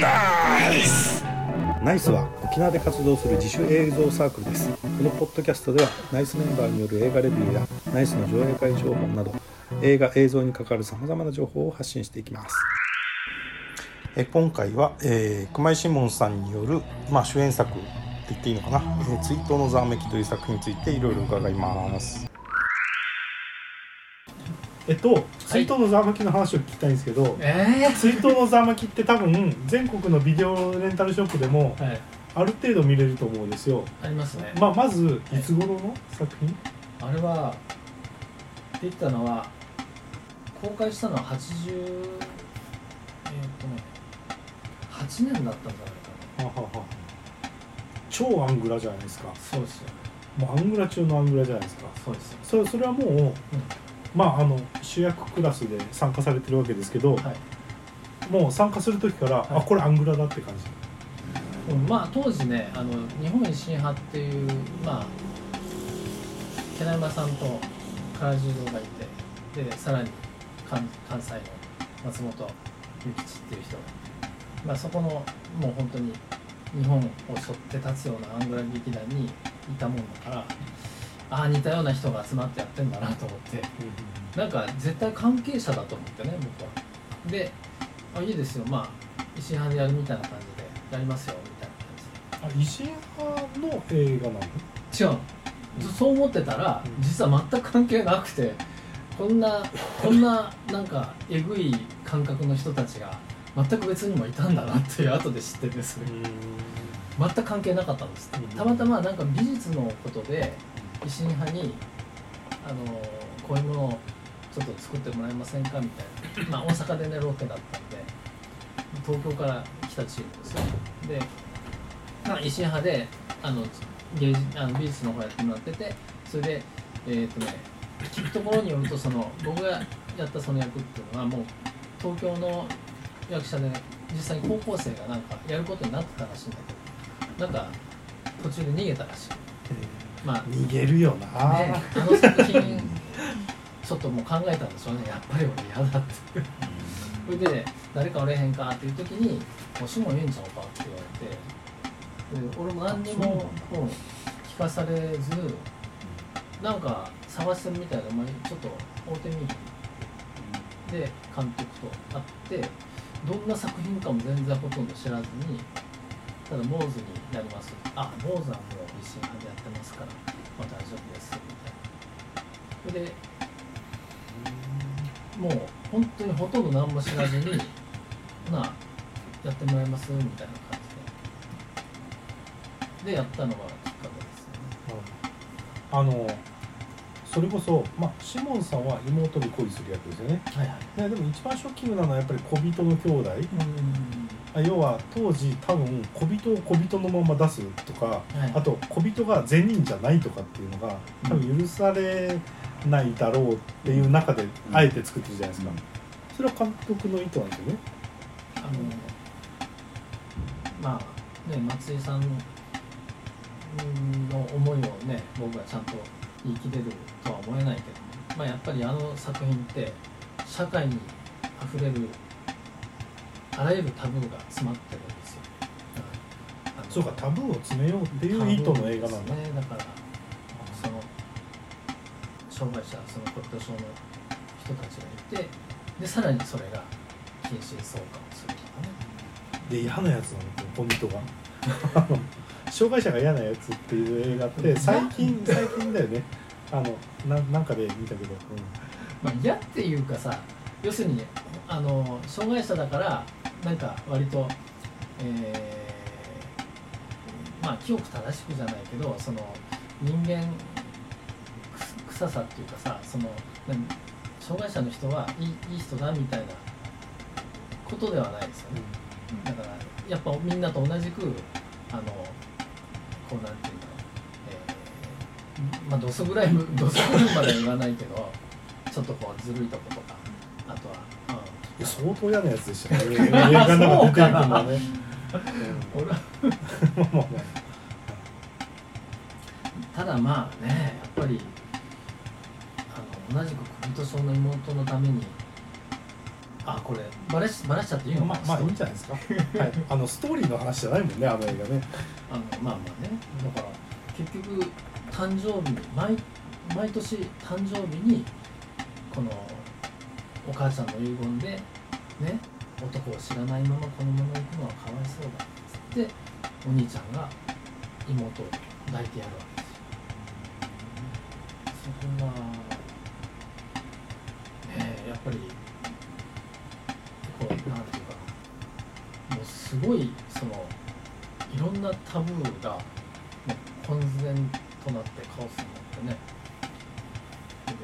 ナイスナイスは沖縄で活動する自主映像サークルです。このポッドキャストではナイスメンバーによる映画レビューやナイスの上映会情報など映画映像に関わるさまざまな情報を発信していきます。え今回は、えー、熊井シモンさんによる、まあ、主演作って言っていいのかな「えー、追悼のざわめき」という作品についていろいろ伺いますえっと、追悼のざわめきの話を聞きたいんですけど、え追悼のざわめきって多分全国のビデオレンタルショップでもある程度見れると思うんですよ、ありますね、まあ、まずい。つ頃の作品？あれはできたのは公開したのは80えっ、とね8年だったんじゃないかははは。超アングラじゃないですか。なそうですよもうアングラ中のアングラじゃないですか。そうですよそれそれはもう、まああの主役クラスで参加されてるわけですけど、はい。もう参加する時から、はい。あこれアングラだって感じ。うんまあ当時ねあの日本維新派っていうまあケナヤマさんと唐十郎がいてでさらに関関西の松本幸吉っていう人がまあ、そこのもう本当に日本を背負って立つようなアングラ劇団にいたもんだからああ似たような人が集まってやってんだなと思って。なんか絶対関係者だと思ってね僕は。であいいですよ。まあ維新派でやるみたいな感じでやりますよみたいな感じで。あ維新派の映画なの？違う。そう思ってたらうん。実は全く関係なくてこんなこんななんかえぐい感覚の人たちが全く別にもいたんだなっていう後で知っててそれ。全く関係なかったんですうん。たまたまなんか美術のことで維新派にあのこういうものをちょっと作ってもらえませんかみたいな。まあ大阪でねロケだったんで東京から来たチームですよ。で、まあ、維新派であの芸術あの美術の方やってもらっててそれでえっ、とね聞くところによるとその僕がやったその役っていうのはもう東京の役者で実際に高校生がなんかやることになってたらしいんだけどなんか途中で逃げたらしい。まあ。逃げるよな、ね、あの作品ちょっともう考えたんでしょうね。やっぱり俺嫌だって。それで誰かおれへんかっていう時に「もしもええんちゃうか」って言われてで俺も何にも聞かされずなんか探してるみたいで「お前ちょっと会うてみい」で監督と会ってどんな作品かも全然ほとんど知らずにただ坊主になります。あ坊主はもう一心派でやってますから、まあ、大丈夫です。みたいなそれでもう本当にほとんど何も知らずにな あやってもらいますみたいな感じで。でやったのがきっかけですよね。あのそれこそ、まあ、シモンさんは妹に恋する役ですよね。はいはい。ねでも一番ショッキングなのはやっぱり小人の兄弟。あ要は当時多分小人を小人のまま出すとか、はい。あと小人が善人じゃないとかっていうのが多分許されないだろうっていう中であえて作ってるじゃないですか、それは監督の意図なんですよね。あのまあね松井さんの思いをね僕はちゃんと言い切れるとは思えないけどまあやっぱりあの作品って社会にあふれるあらゆるタブーが詰まってるんですよ。そうかタブーを詰めようっていう意図の映画なんだ、ねだからその障害者その骨董症の人たちがいてでさらにそれが近親相関をするとかね。で嫌なやつなのこの人があの障害者が嫌なやつっていう映画って最近最近だよね。あのななんかで見たけど、まあ、嫌っていうかさ要するにあの障害者だからなんか割と、えーまあ清く正しくじゃないけどその人間く臭さっていうかさその何障害者の人はいいいい人だみたいなことではないですよね。だからやっぱみんなと同じくあのこうなんていうんだろう、えーまあどす黒い部どす黒いまでは言わないけどちょっとこうずるいとことかあとは、相当嫌なやつでしたね。映画の中出てくるのはね、ただまあねやっぱりあの同じく小人症の妹のためにあこれバレしバレしちゃっていいの？まあまあいいんじゃないですか、はい、あのストーリーの話じゃないもんねあの映画ね。あのまあまあね。だから結局誕生日に毎毎年誕生日にこのお母ちゃんの遺言でね男を知らないままこのまま行くのはかわいそうだっつってお兄ちゃんが妹を抱いてやるわけです。よそこがねえやっぱりこうなんていうかなもうすごいそのいろんなタブーがもう混然となってカオスになってね。で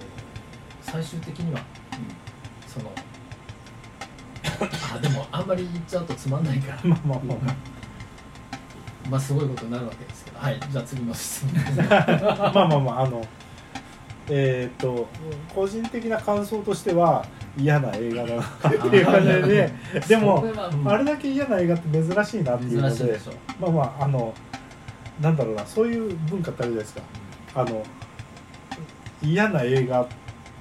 最終的には、そのあでもあんまり言っちゃうとつまんないから。まあまあまあ。まあすごいことになるわけですけど。はいじゃあ次の質問 まあまあまああのえっ、と個人的な感想としては嫌な映画だなっていう感じで、でもあれだけ嫌な映画って珍しいなっていうのでまあまああのなんだろうなそういう文化ってあるじゃないですか。あの嫌な映画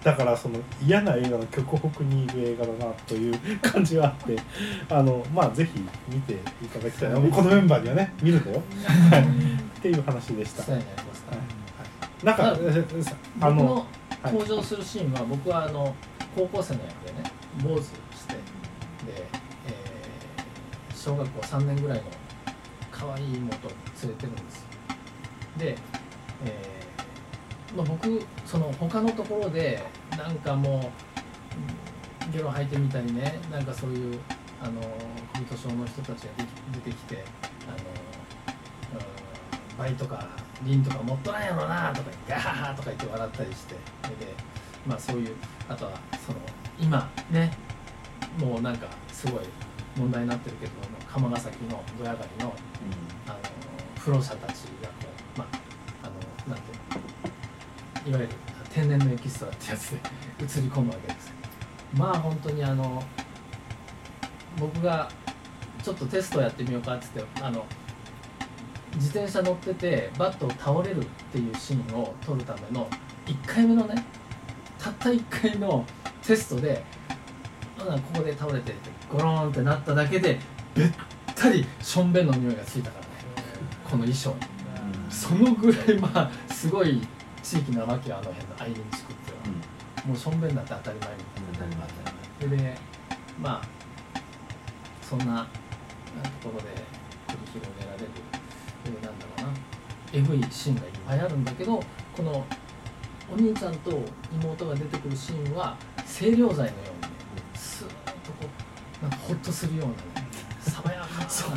だからその嫌な映画の極北にいる映画だなという感じはあってあのまあぜひ見ていただきたい。なこのメンバーにはね見るんだよっていう話でした。そうになんかあの登場するシーンは僕はあの高校生の役でね坊主してで、えー小学校3年ぐらいの可愛い妹を連れてるんですよ。で、えーまあ、僕その他のところでなんかもううんゲロ吐いてみたりねなんかそういうあの小人症の人たちが出てきてあの、うん、倍とかリンとか持っとらんやろなとか言ってガハハとか言って笑ったりしてでまあそういうあとはその今ねもうなんかすごい問題になってるけど釜ヶ崎のドヤ狩りのあの不老者たちがこうまああのなんていうのいわゆる天然のエキストラってやつで映り込むわけです。まあ本当にあの僕がちょっとテストやってみようかっつってあの自転車乗っててバットを倒れるっていうシーンを撮るための1回目のねたった1回のテストであここで倒れてってゴローンってなっただけでべったりしょんべんの匂いがついたからね。この衣装に。そのぐらいまあすごい地域なわけよあの辺のアイリン地区っていうのは、もうしょんべんなんて当たり前みたいな。それでまあそんなところで繰り広げられる、えーなんだろうなえぐいシーンがいっぱいあるんだけどこのお兄ちゃんと妹が出てくるシーンは清涼剤のようにねスーッとこうなんかホッとするようなねそう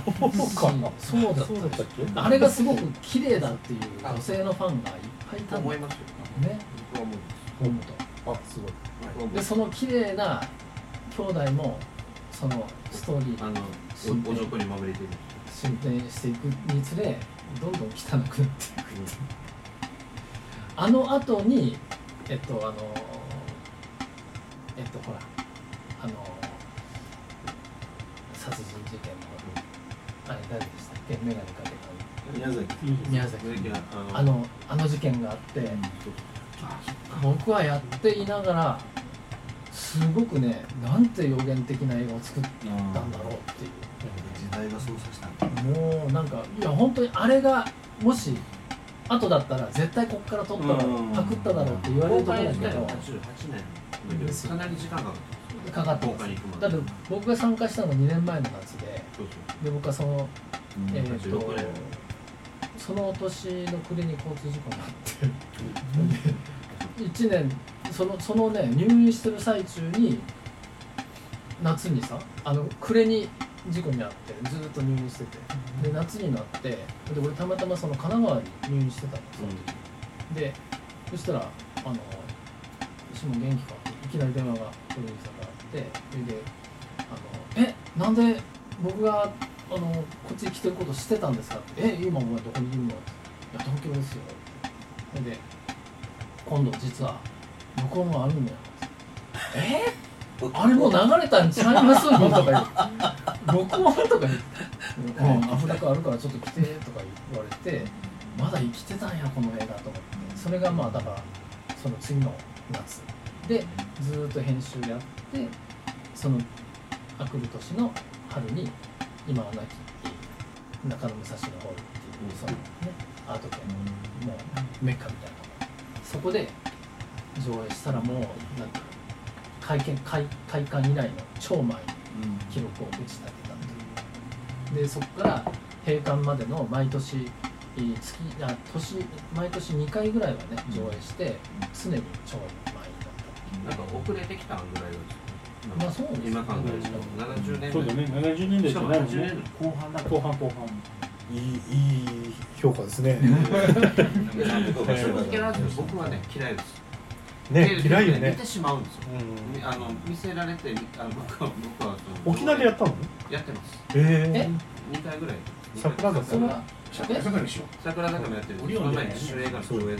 かな。そうだったそうだったっけ？あれがすごく綺麗だっていう女性のファンがいっぱいいたんだ。よ思いますよ。ね。僕は思う本あすごい。僕は思う当でその綺麗な兄弟もそのストーリーあのおおじょこにまぶれてる進展していくにつれどんどん汚くなっていくあの後にえっとあのえっとほらあの殺人事件のあれ誰でしたっけ？眼鏡かけた宮崎。宮崎。あのあの事件があって、僕はやっていながらすごくねなんて予言的な映画を作ったんだろうっていう。時代が操作したもうなんかいや本当にあれがもし後だったら絶対こっから撮っただろうん。うパクっただろうって言われるところだけど。88年かなり時間かかっかかって公ます。開に行くまでだって僕が参加したの2年前の夏でで僕はその、えー、と86年その年の暮れに交通事故になって。1年そのそのね入院してる最中に夏にさあの暮れに事故にあってずっと入院してて。で夏になってで俺たまたまその神奈川に入院してたのその時でそしたら「あの石も元気か?」っていきなり電話がプロデューサーからあってそれであの「えなんで僕があのこっちに来てること知ってたんですか?」って「え今お前どこにいるの?」いや東京ですよ」それで「今度実は録音があるんだよ」え？あれもう流れたんちゃいますよ」とか言って「録音?」とか言って「うアフレコあるからちょっと来て」とか言われてまだ生きてたんやこの映画と思って。それがまあだからその次の夏。でずっと編集やってそのあくる年の春に今は亡き中野武蔵野ホールっていうそのねアート系のもうメッカみたいなそこで上映したらもうなんか会見会会館以来の超前に記録を打ちたとい。うでそこから閉館までの毎年えー月あ年毎年2回ぐらいはね上映して常に超前になったなんか遅れてきたぐらいはまあそうですね。今考えると70年代。そうだね70年代じゃないもん80年ね代。後半だ後半後半。いいいい評価ですね。正直な話僕はね嫌いですね嫌いよ見ねてしまうんですよ。うん。あの見せられてあの僕は僕は沖縄でやったの？やってます。え？2回ぐらい。桜坂。桜坂。にしよ桜坂もやってる。オリオンで。その前主映画の上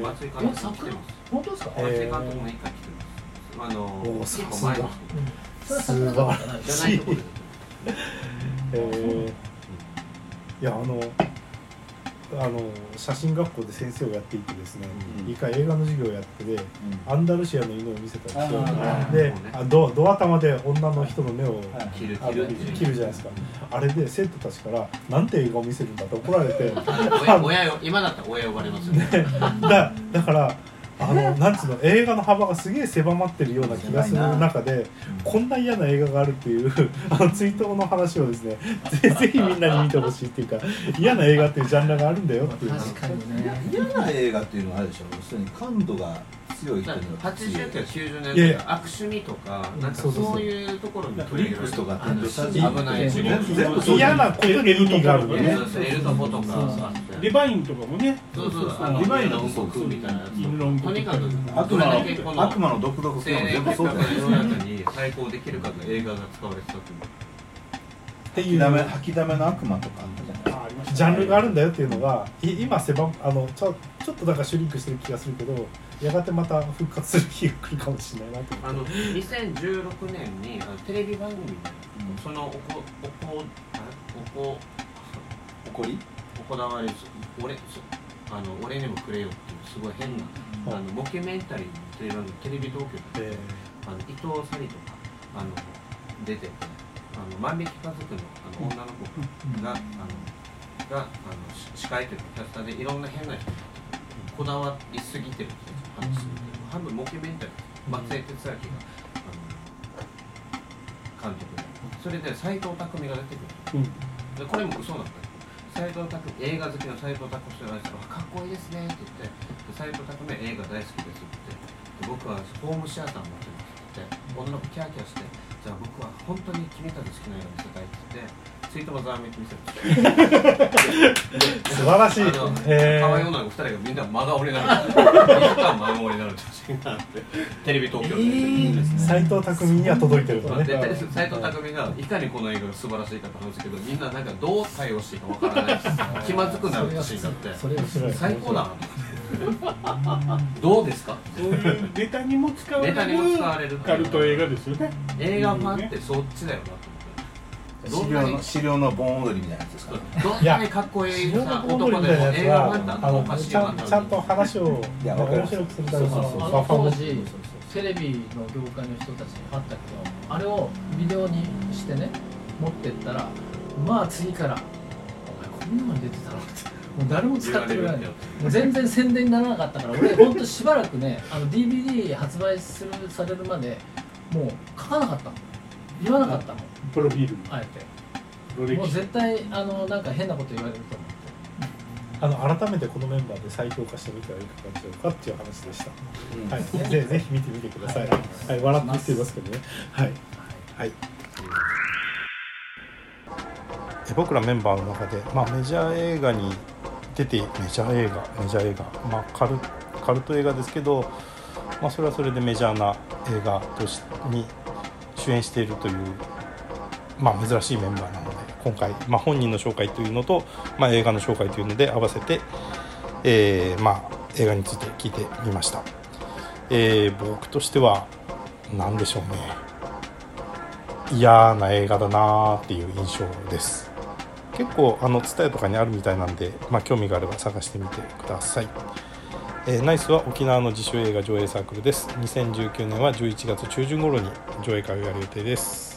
松井監督も来てます。本当ですか、えー松井監督も一回来てます。あの結構前の。それは桜坂じゃないじゃないところでえー。いやあのあの写真学校で先生をやっていてですね、うん。一回映画の授業をやってでアンダルシアの犬を見せたんですよあーであドドア玉で女の人の目を切るじゃないですか。あれで生徒たちから「なんて映画を見せるんだ」って怒られて。親今だったら親呼ばれますよね。だだからあのなんつうの映画の幅がすげえ狭まってるような気がする中でこんな嫌な映画があるっていう あの追悼の話をですねぜ ぜひみんなに見てほしいっていうか嫌な映画っていうジャンルがあるんだよっていう。確かにね。嫌な映画っていうのはあるでしょ。要するに感度が強い人には強い80から90年代悪趣味とかなんかそういうところにフリップスとかあのテント危ない。嫌なことに意味があるよね。そうそうエルトポとかそうあってリバインとかもね。そうそうあのリバインのうんこ食う。みたいなやつとにかく悪魔のの悪魔の独特青性も年全部そうだよ結果が世の中に対抗できるかの映画が使われてたというっていう吐きだめ吐きだめの悪魔とかあったじゃない。あありましたジャンルがあるんだよっていうのがい今狭あのちょちょっとなんかシュリンクしてる気がするけどやがてまた復活する日が来るかもしれないなと。あの2016年にあのテレビ番組でそのおこおこあおこ怒り行われる俺そあの俺にもくれよっていうすごい変な、あのモキュメンタリーのテレビ番組テレビ東京でえあの伊藤沙莉とかあの出ててあの万引き家族のあの女の子が、あのがあのし司会というかキャスターでいろんな変な人がこだわりすぎてる人たちの話するけど半分モキュメンタリー松江哲明があの監督で。それで斎藤工が出てくる。うん。でこれも嘘なんだ斎藤拓映画好きの斎藤工氏が言われてかっこいいですねって言って斎藤工は映画大好きですってで僕はホームシアター持ってますって言って女の子キャーキャーしてじゃあ僕は本当に君たち好きな映画見せたいって言ってツイートもざわめき見せる素晴らしい。あのえ可愛い女の子2人がみんな真顔になる2時間真顔になる写真があってテレビ東京で、斎藤工には届いてるのでね斎藤工がいかにこの映画が素晴らしいかって話すけどみんななんかどう対応していいかわからない気まずくなる写真があって。最高だ。などうですか？そういうネタにも使われるるカルト映画ですよね。映画ファンってそっちだよなと資料の資料の盆踊りみたいなやつですかどんなにかっこいい男でもみたいなやつ映画ファンだはあとおかしちゃちゃんと話を面白くするためのそうそうそうあの当時テレビの業界の人たちにあったけどあれをビデオにしてね持ってったらまあ次から「お前こんなのに出てたの?」ってもう誰も使ってくれないのもう全然宣伝にならなかったから俺ほんとしばらくねあの DVD 発売するされるまでもう書かなかったの言わなかったの？プロフィールあえて。もう絶対あのなんか変なこと言われると思ってあの改めてこのメンバーで再評価してみてはいかがでしょうかっていう話でした、うん。はい、ぜぜひ見てみてください、はい、笑って見てますけどね。はい、はい。え僕らメンバーの中で、まあ、メジャー映画に出てメジャー映画メジャー映画、まあ、カルカルト映画ですけど、まあ、それはそれでメジャーな映画としに主演しているという、まあ、珍しいメンバーなので今回、まあ、本人の紹介というのと、まあ、映画の紹介というので合わせて、えーまあ、映画について聞いてみました、えー僕としては何でしょうね。嫌な映画だなーっていう印象です。結構あの TSUTAYA とかにあるみたいなんで、まあ、興味があれば探してみてください。えーナイスは沖縄の自主映画上映サークルです。2019年は11月中旬頃に上映会をやる予定です。